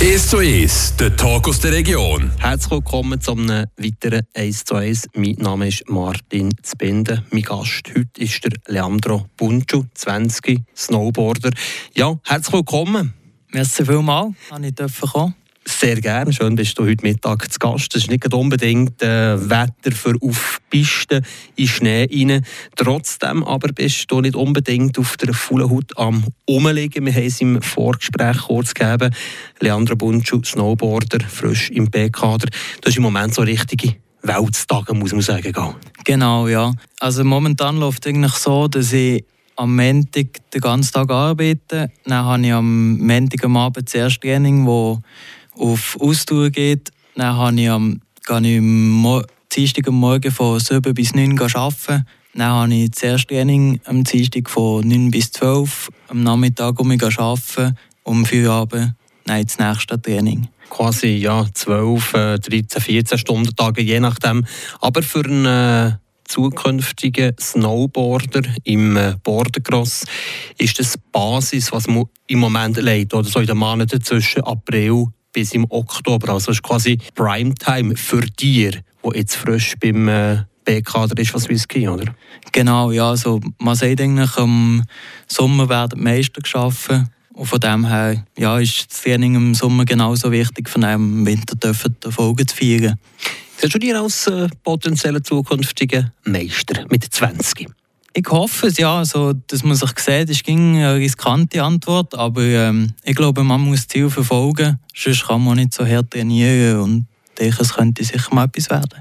1 zu 1, der Talk aus der Region. Herzlich willkommen zu einem weiteren 1 zu 1. Mein Name ist Martin Zbinde. Mein Gast heute ist der Leandro Bunchu, 20, Snowboarder. Ja, herzlich willkommen. Merci vielmals, dass ich kommen sehr gerne. Schön, bist du heute Mittag zu Gast. Das ist nicht unbedingt äh, Wetter für auf Pisten in Schnee rein. Trotzdem aber bist du nicht unbedingt auf der vollen Haut am Umliegen. Wir haben es im Vorgespräch kurz gegeben. Leandro Bunchu, Snowboarder, frisch im B-Kader. Das ist im Moment so richtige Weltstage, muss man sagen. Genau, ja. Also momentan läuft es eigentlich so, dass ich am Montag den ganzen Tag arbeite. Dann habe ich am Montag am Abend das erste Training, wo auf Ausdauer geht. Dann habe ich am, gehe ich am Dienstag am Morgen von 7 bis 9 arbeiten. Dann habe ich das erste Training am Dienstag von 9 bis 12 am Nachmittag um mich arbeiten. Um 4 Abend dann das nächste Training. Quasi ja, 12, 13, 14 Stunden Tage, je nachdem. Aber für einen äh, zukünftigen Snowboarder im äh, Bordercross ist das Basis, was man im Moment leidet, oder so in den Monaten zwischen April bis im Oktober. Also es ist quasi Primetime für dir, wo jetzt frisch beim äh, B-Kader ist, was Whisky, oder? Genau, ja. Also man sieht eigentlich, im Sommer werden die Meister geschaffen. Und von dem her ja, ist das Training im Sommer genauso wichtig, von einem Winter dürfen Erfolge zu feiern. Siehst du dir als äh, potenzieller zukünftiger Meister mit 20? Ich hoffe es, ja. Also, dass man sich sieht, ist eine riskante Antwort. Aber ähm, ich glaube, man muss das Ziel verfolgen. Sonst kann man nicht so hart trainieren. Und denke, es könnte sicher mal etwas werden.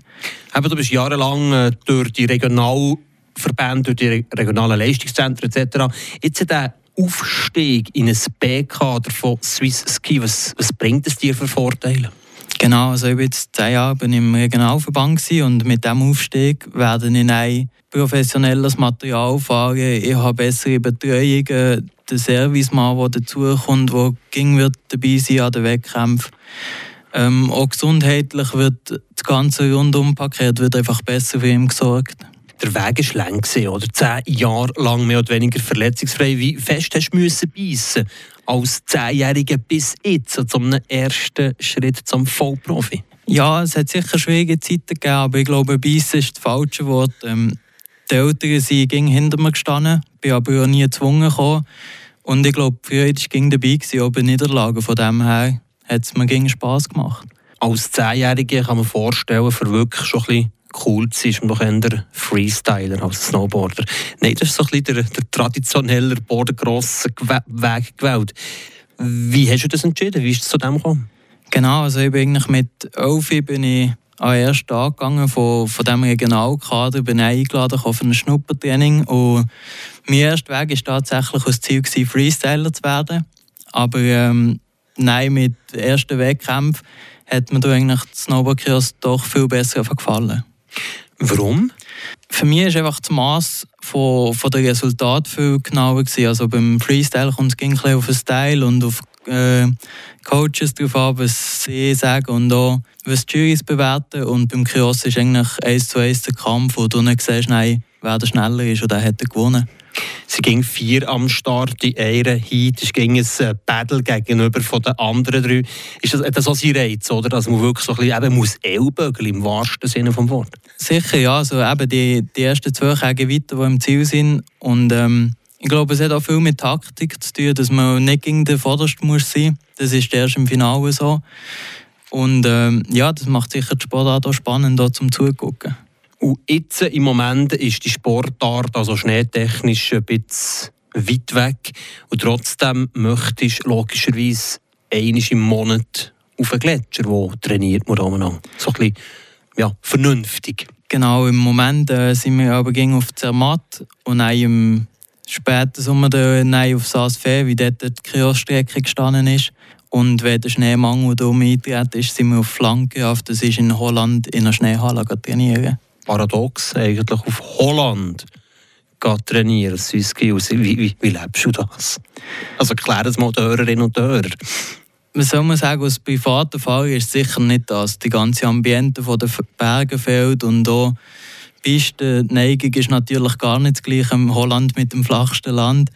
Aber du bist jahrelang äh, durch die Regionalverbände, durch die regionalen Leistungszentren etc. Jetzt der Aufstieg in ein B-Kader von Swiss Ski, was, was bringt es dir für Vorteile? Genau, also ich bin jetzt zehn Jahre im Regionalverband und mit diesem Aufstieg werde ich ein professionelles Material fahren. Ich habe bessere Betreuung, der Servicemann, der dazukommt, der ging wird dabei sein an den Wettkämpfen. Ähm, auch gesundheitlich wird das ganze Rundumpaket wird einfach besser für ihn gesorgt. Der Weg war lang, oder? Zehn Jahre lang mehr oder weniger verletzungsfrei. Wie fest hast du beißen als Zehnjähriger bis jetzt, zum ersten Schritt zum Vollprofi? Ja, es hat sicher schwierige Zeiten gegeben, aber ich glaube, beißen ist das falsche Wort. Ähm, die Eltern sind hinter mir gestanden, bin aber nie gezwungen gekommen. Und ich glaube, früher war ich dabei, gewesen, auch bei Niederlagen. Von dem her hat es mir Spass gemacht. Als Zehnjährige kann man vorstellen, für wirklich schon ein bisschen cool sein, ist man doch eher Freestyler als Snowboarder. Nein, das ist so ein bisschen der, der traditionelle Bordercross Weg gewählt. Wie hast du das entschieden? Wie ist es zu dem gekommen? Genau, also ich bin eigentlich mit 11 bin ich an ersten Tag gegangen von, von diesem Regionalkader, bin eingeladen auf ein Schnuppertraining und mein erster Weg war tatsächlich das Ziel, Freestyler zu werden. Aber ähm, nein, mit dem ersten Wettkampf hat mir eigentlich das Snowboardkurs doch viel besser gefallen. Warum? Für mich war einfach das Maß von, von der Resultat viel genauer. Gewesen. Also beim Freestyle kommt es ein bisschen auf den Style und auf äh, Coaches darauf an, was sie sagen und auch was die Jurys bewerten. Und beim Kiosk ist eigentlich eins zu eins der Kampf, wo du nicht siehst, nein, wer der schneller ist oder hätte gewonnen. Sie ging vier am Start, die eine Heat, es ging ein äh, Battle gegenüber von den anderen drei. Ist das, das auch sein Reiz, oder? Dass man wirklich so ein bisschen eben muss Ellbögel im wahrsten Sinne des Wortes? Sicher, ja. Also eben die, die ersten zwei Kägen weiter, die im Ziel sind. Und ähm, ich glaube, es hat auch viel mit Taktik zu tun, dass man nicht gegen den Vordersten muss sein. Das ist erst im Finale so. Und ähm, ja, das macht sicher die Sportart auch spannend, da zum Zugucken. Und jetzt im Moment ist die Sportart also schneetechnisch ein bisschen weit weg. Und trotzdem möchtest du logischerweise einmal im Monat auf einen Gletscher, wo trainiert man umeinander. So ein bisschen ja, vernünftig. Genau, im Moment äh, sind wir aber gegen auf Zermatt und auch im späten Sommer dann auf Saas-Fee, wie dort die Kioskstrecke gestanden ist. Und wenn der Schneemangel hier eintritt, sind wir auf Flanke. Das ist in Holland in einer Schneehalle trainieren paradox eigentlich auf Holland trainieren, Swiss Skills. Wie, wie, wie lebst du das? Also erklär es mal den Hörerinnen und Hörern. Was soll man sagen, aus privater Fall ist sicher nicht das. Die ganze Ambiente von den Bergen fehlt und auch die Neigung ist natürlich gar nicht das gleiche im Holland mit dem flachsten Land.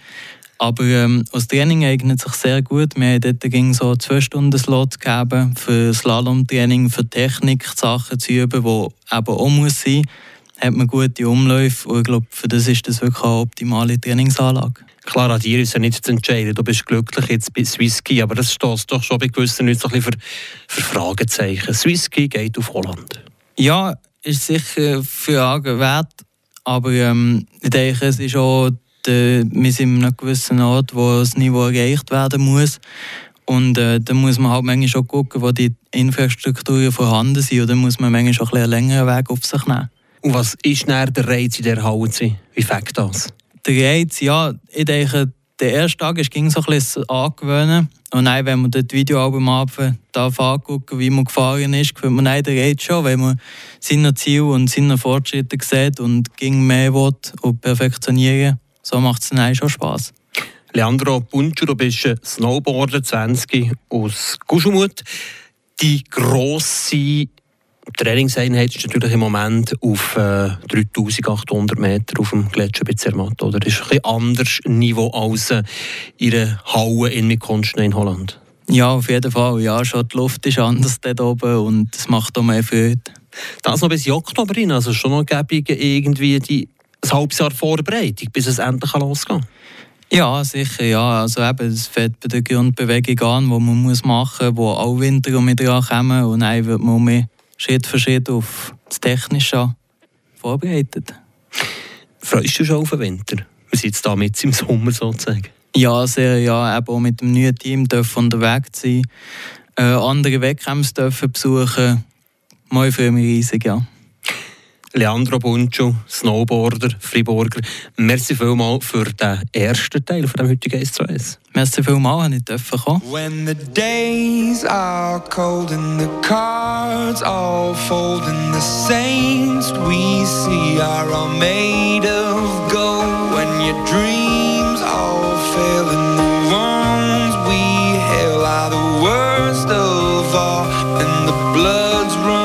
Aber ähm, das Training eignet sich sehr gut. Wir haben dort ging so zwei Stunden Slot gegeben für Slalom-Training, für Technik-Sachen zu üben, die eben auch muss sein. Hat man gute Umläufe und ich glaube, für das ist das wirklich eine optimale Trainingsanlage. Klar, an dir ist ja nicht zu entscheiden. Du bist glücklich jetzt bei Swisski, aber das steht doch schon bei gewissen Leuten so ein bisschen für, für Fragezeichen. Swisski geht auf Holland. Ja, ist sicher für Augen wert, aber ähm, ich denke, es ist auch äh, wir sind an einem gewissen Ort, wo das Niveau erreicht werden muss. Und äh, da muss man halt manchmal schon gucken, wo die Infrastrukturen vorhanden sind. Oder muss man manchmal schon ein einen längeren Weg auf sich nehmen. Und was ist näher der Reiz in der Halle? Wie fängt das? Der Reiz, ja, ich denke, der erste Tag ist, ging so ein bisschen angewöhnen. Und dann, wenn man das Videoalbum darf angucken, wie man gefahren ist, fühlt man den Reiz schon, wenn man seine Ziele und seine Fortschritte sieht und ging mehr will und perfektionieren so macht es dann schon Spass. Leandro Buncher, du bist Snowboarder 20 aus Guschumut. Die grosse Trainingseinheit ist natürlich im Moment auf äh, 3800 Meter auf dem Gletscher bei Zermatt. Oder? Das ist ein bisschen anderes Niveau als äh, in einer Halle in Mikonsten in Holland. Ja, auf jeden Fall. Ja, schon die Luft ist anders dort oben und es macht auch mehr Freude. Das noch bis Oktober rein, also schon noch gäbig irgendwie die ein halbes Jahr Vorbereitung, bis es endlich losgehen kann? Ja, sicher. Ja. Also eben, es fängt bei der Grundbewegung an, die man muss machen muss, wo auch Winter um dran kommen. Und dann wird man mehr Schritt für Schritt auf das Technische vorbereitet. Freust du schon auf den Winter? Wir sind jetzt da mit im Sommer sozusagen. Ja, sehr. Ja, eben auch mit dem neuen Team dürfen unterwegs sein, äh, andere Wettkämpfe dürfen besuchen. Mal für mich riesig, ja. Leandro Buncho, Snowboarder, Friburger. Merci vielmals für den ersten Teil von dem heutigen 1 zu 1. Merci vielmals, dass ich dürfen kommen. When the days are cold and the cards all fold and the saints we see are all made of gold when your dreams all fail and the ones we hail are the worst of all and the bloods run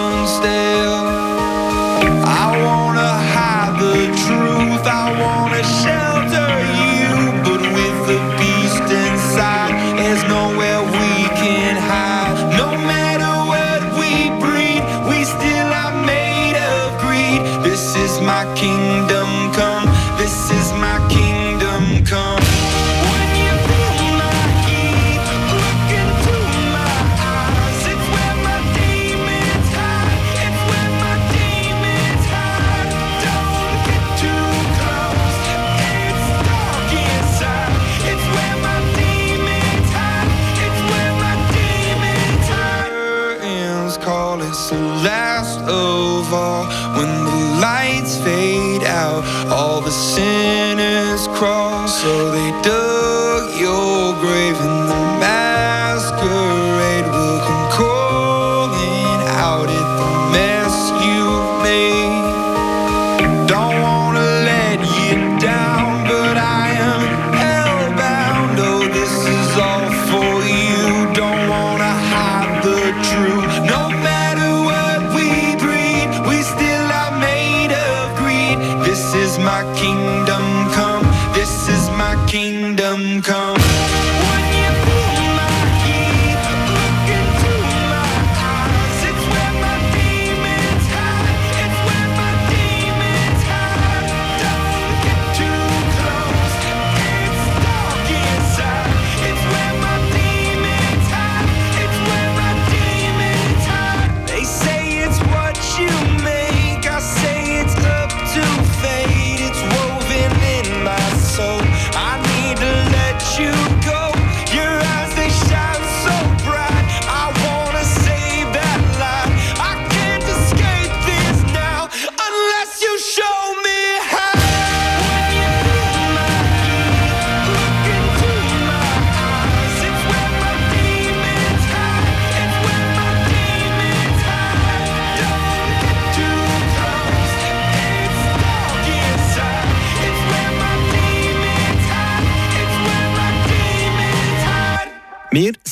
all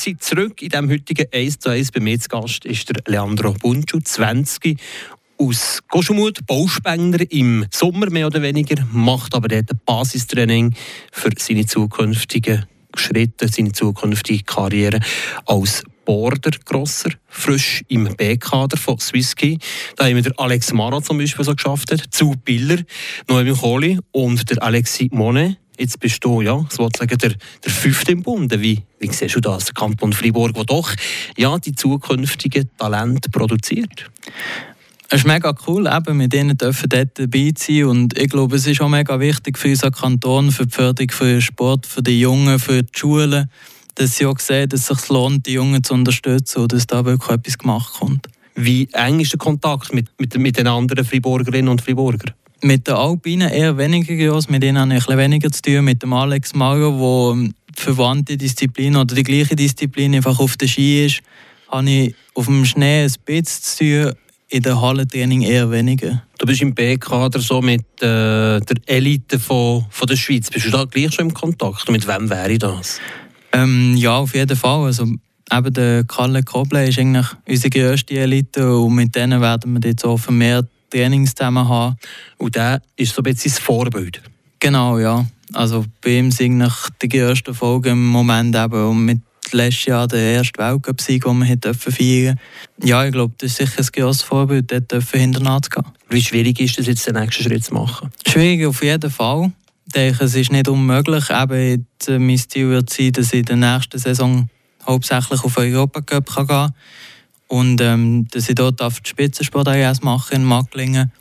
sind zurück in dem heutigen 1 zu 1. Bei mir zu Gast ist der Leandro Bunchu, 20. aus Goschumut, Bauspengler im Sommer mehr oder weniger, macht aber dort ein Basistraining für seine zukünftigen Schritte, seine zukünftige Karriere als Bordercrosser, frisch im B-Kader von Swisski. Da haben wir der Alex Mara zum Beispiel so geschafft, zu Biller, Noemi Kohli und der Alexi Monet. Jetzt bist du, ja, sozusagen der, der Fünfte im Bund. Wie, wie siehst du das? Der Kanton Fribourg, der doch ja, die zukünftigen Talente produziert. Es ist mega cool, eben mit ihnen dürfen dort dabei sein und ich glaube, es ist auch mega wichtig für unseren Kanton, für die Förderung für den Sport, für die Jungen, für die Schulen, dass sie auch sehen, dass es sich lohnt, die Jungen zu unterstützen und dass da wirklich etwas gemacht kommt. Wie eng ist der Kontakt mit, mit, mit den anderen Friburgerinnen und Friburger? Mit den Alpinen eher weniger groß, mit ihnen habe ich ein weniger zu tun. Mit dem Alex Maro, der verwandte Disziplin oder die gleiche Disziplin einfach auf der Ski ist, habe ich auf dem Schnee ein bisschen zu tun in der Hallentraining eher weniger. Du bist im B-Kader so mit äh, der Elite von, von der Schweiz. Bist du da gleich schon im Kontakt? Und mit wem wäre das? Ähm, ja, auf jeden Fall. Also, eben der Kalle Koble ist eigentlich unsere grösste Elite und mit denen werden wir jetzt auch vermehrt Trainings zusammen haben. Und der ist so ein bisschen sein Vorbild? Genau, ja. Also bei ihm sind die größten Folgen im Moment eben und mit letztes Jahr der erste Weltcup-Sieg, den wir feiern durften. Ja, ich glaube, das ist sicher ein grosses Vorbild, dort hinterher zu gehen. Wie schwierig ist es jetzt, den nächsten Schritt zu machen? Schwierig auf jeden Fall. Ich denke, es ist nicht unmöglich. Eben, mein Ziel wird sein, dass ich in der nächsten Saison hauptsächlich auf Europacup gehen kann. Und ähm, dass ich dort auf die Spitzensport machen in Macklingen.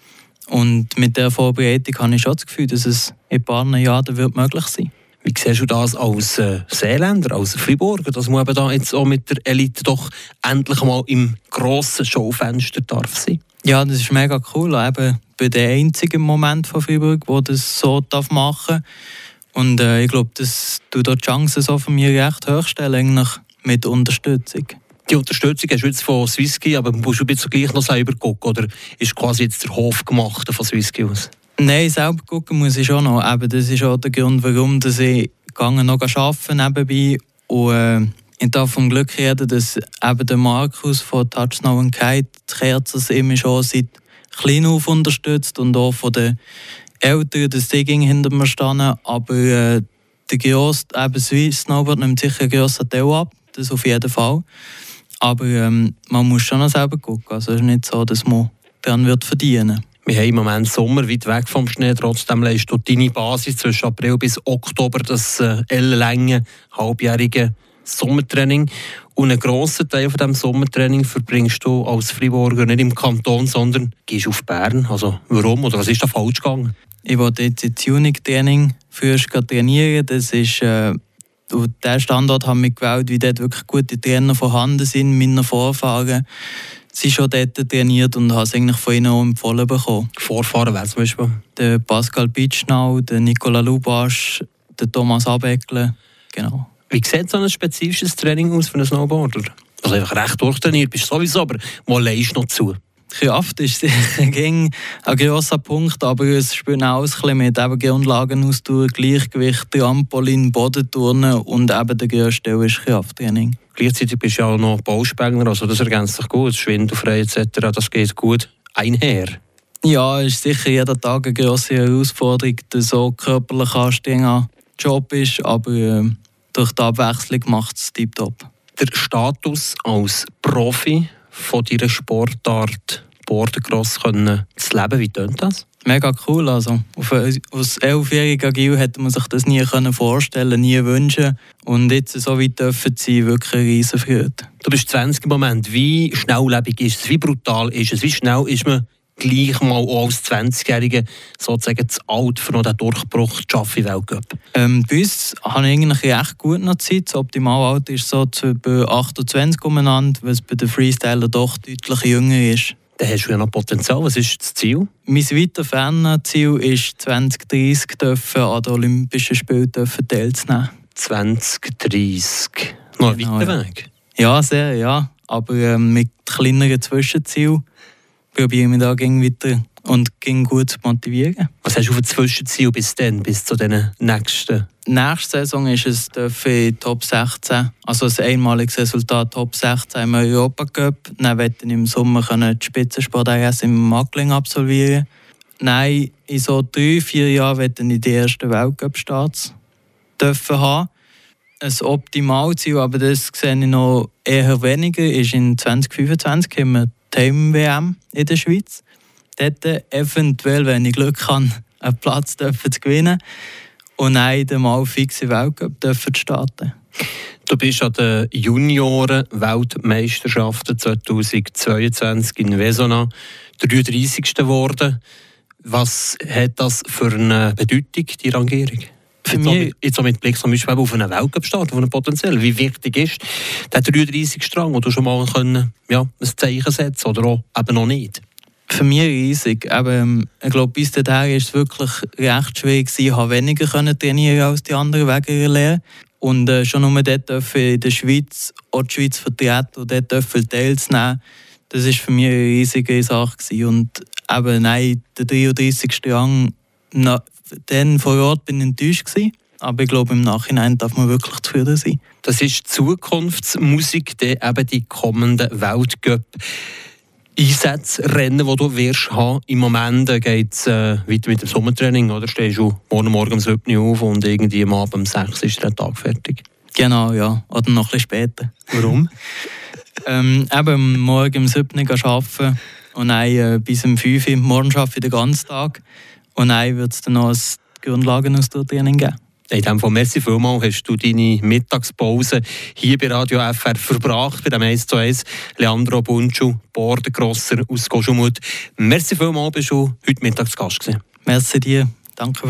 Und mit der Vorbereitung habe ich schon das Gefühl, dass es in ein paar Jahren wird möglich sein wird. Wie siehst du das als äh, Seeländer, als Friburger, dass man eben da jetzt auch mit der Elite doch endlich mal im grossen Schaufenster darf sein? Ja, das ist mega cool. Eben bei der einzigen Moment von Fribourg, wo das so darf machen Und äh, ich glaube, das tut die Chancen so von mir recht hochstellen, eigentlich mit Unterstützung. Die Unterstützung hast du jetzt von Swisski, aber musst du jetzt gleich noch selber gucken, oder ist quasi jetzt der Hof gemacht von Swisski aus? Nein, selber gucken muss ich schon noch. Eben, das ist auch der Grund, warum dass ich gegangen noch arbeiten nebenbei. Und äh, ich darf vom Glück reden, dass eben der Markus von Touch Now and Kite die Kerzers immer schon seit klein auf unterstützt und auch von den Eltern, dass sie hinter mir standen. Aber äh, der grosse, eben Swiss Snowboard nimmt sicher einen grossen Teil ab, das auf jeden Fall. Aber ähm, man muss schon noch selber gucken. Also es ist nicht so, dass man dann wird verdienen. Wir haben im Moment Sommer weit weg vom Schnee. Trotzdem leistest du deine Basis zwischen April bis Oktober das äh, ellenlänge, halbjährige Sommertraining. Und einen grossen Teil von diesem Sommertraining verbringst du als Friburger nicht im Kanton, sondern gehst auf Bern. Also warum oder was ist da falsch gegangen? Ich wollte jetzt ins Unique-Training fürs trainieren. Das ist, äh, diesen Standort haben wir gewählt, weil dort wirklich gute Trainer vorhanden sind, meiner Vorfahren sie schon dort trainiert und habe es eigentlich von ihnen auch empfohlen bekommen. Vorfahren wer zum Beispiel? Der Pascal Pitschnau, der Nicola Lubasch, der Thomas Abeckle, genau. Wie sieht so ein spezifisches Training aus für einen Snowboarder? Also einfach recht durchtrainiert bist du sowieso, aber wo leist noch zu? Kraft ist sicher ein grosser Punkt, aber es spielt auch ein bisschen mit eben Grundlagenausdauer, Gleichgewicht, Trampolin, Bodenturnen und eben der grösste Teil ist Krafttraining. Gleichzeitig bist du ja auch noch Bauspengler, also das ergänzt sich gut, schwindelfrei etc., das geht gut einher. Ja, ist sicher jeden Tag eine grosse Herausforderung, dass so körperlich anstrengender Job ist, aber äh, durch die Abwechslung macht es tiptop. Der Status als Profi von deiner Sportart Bordercross können zu leben, wie tönt das? Mega cool. Also, auf, als elfjähriger Gil hätte man sich das nie können vorstellen nie wünschen. Und jetzt so weit dürfen sie wirklich eine riesen Freude. Du bist 20 im Moment. Wie schnelllebig ist es? Wie brutal ist es? Wie schnell ist man gleich mal auch als 20-Jährige sozusagen zu alt für noch den Durchbruch zu schaffen im Weltcup? Ähm, bei uns habe ich eigentlich recht gut noch Zeit. Das Optimalalter ist so bei 28 umeinander, weil es bei den Freestyler doch deutlich jünger ist. Dann hast du ja noch Potenzial. Was ist das Ziel? Mein weiter ferner Ziel ist 2030 dürfen an den Olympischen Spielen teilzunehmen. 2030. Noch ein genau, weiter Weg? Ja, sehr, ja. Aber ähm, mit kleineren Zwischenzielen probiere ich mich da weiter und ging gut zu motivieren. Was hast du für Zwischenziel bis dann, bis zu den nächsten? Nächste Saison ist es für Top 16, also ein einmaliges Resultat Top 16 im Europacup. Dann werde ich im Sommer die Spitzensport im Mackling absolvieren. Nein, in so drei, vier Jahren werde ich die ersten Weltcup-Starts haben. Ein Optimalziel, aber das sehe ich noch eher weniger, ist in 2025 haben wir die Heim-WM in der Schweiz dort eventuell, wenn ich Glück habe, einen Platz dürfen zu gewinnen und einmal fixe Weltcup dürfen zu starten. Du bist an den Junioren-Weltmeisterschaften 2022 in Vesona 33. geworden. Was hat das für eine Bedeutung, die Rangierung? Für jetzt, mich, jetzt auch mit Blick zum Beispiel auf einen Weltcup-Start, auf einen Potenzial. Wie wichtig ist der 33 Strang, wo du schon mal können, ja, ein Zeichen setzen oder auch eben noch nicht? Für mich riesig. Aber ähm, ich glaube, bis dahin war es wirklich recht schwierig. Ich konnte weniger trainieren als die anderen wegen ihrer Lehre. Und äh, schon nur dort in der Schweiz auch die Schweiz vertreten und dort teilzunehmen, das war für mich eine riesige Sache. Gewesen. Und eben, nein, der 33. Jahr, na, dann vor Ort bin ich enttäuscht gewesen. Aber ich glaube, im Nachhinein darf man wirklich zufrieden sein. Das ist Zukunftsmusik, die eben die kommenden Weltcup. Einsatzrennen, die du wirst haben. Im Moment geht es äh, weiter mit dem Sommertraining, oder? Stehst du morgen Morgen um 7 Uhr auf und irgendwie am Abend um 6 ist der Tag fertig? Genau, ja. Oder noch ein bisschen später. Warum? ähm, eben morgen um 7 Uhr arbeiten und dann äh, bis um 5 Uhr morgen arbeite ich den ganzen Tag. Und dann wird es dann noch ein Grundlagenausdauertraining geben. In diesem Fall, merci vielmals, hast du deine Mittagspause hier bei Radio FR verbracht, bei dem 1 zu 1. Leandro Bunchu, Bordengrosser aus Goschumut. Merci vielmals, bist du heute Mittagsgast gewesen. Merci dir. Danke.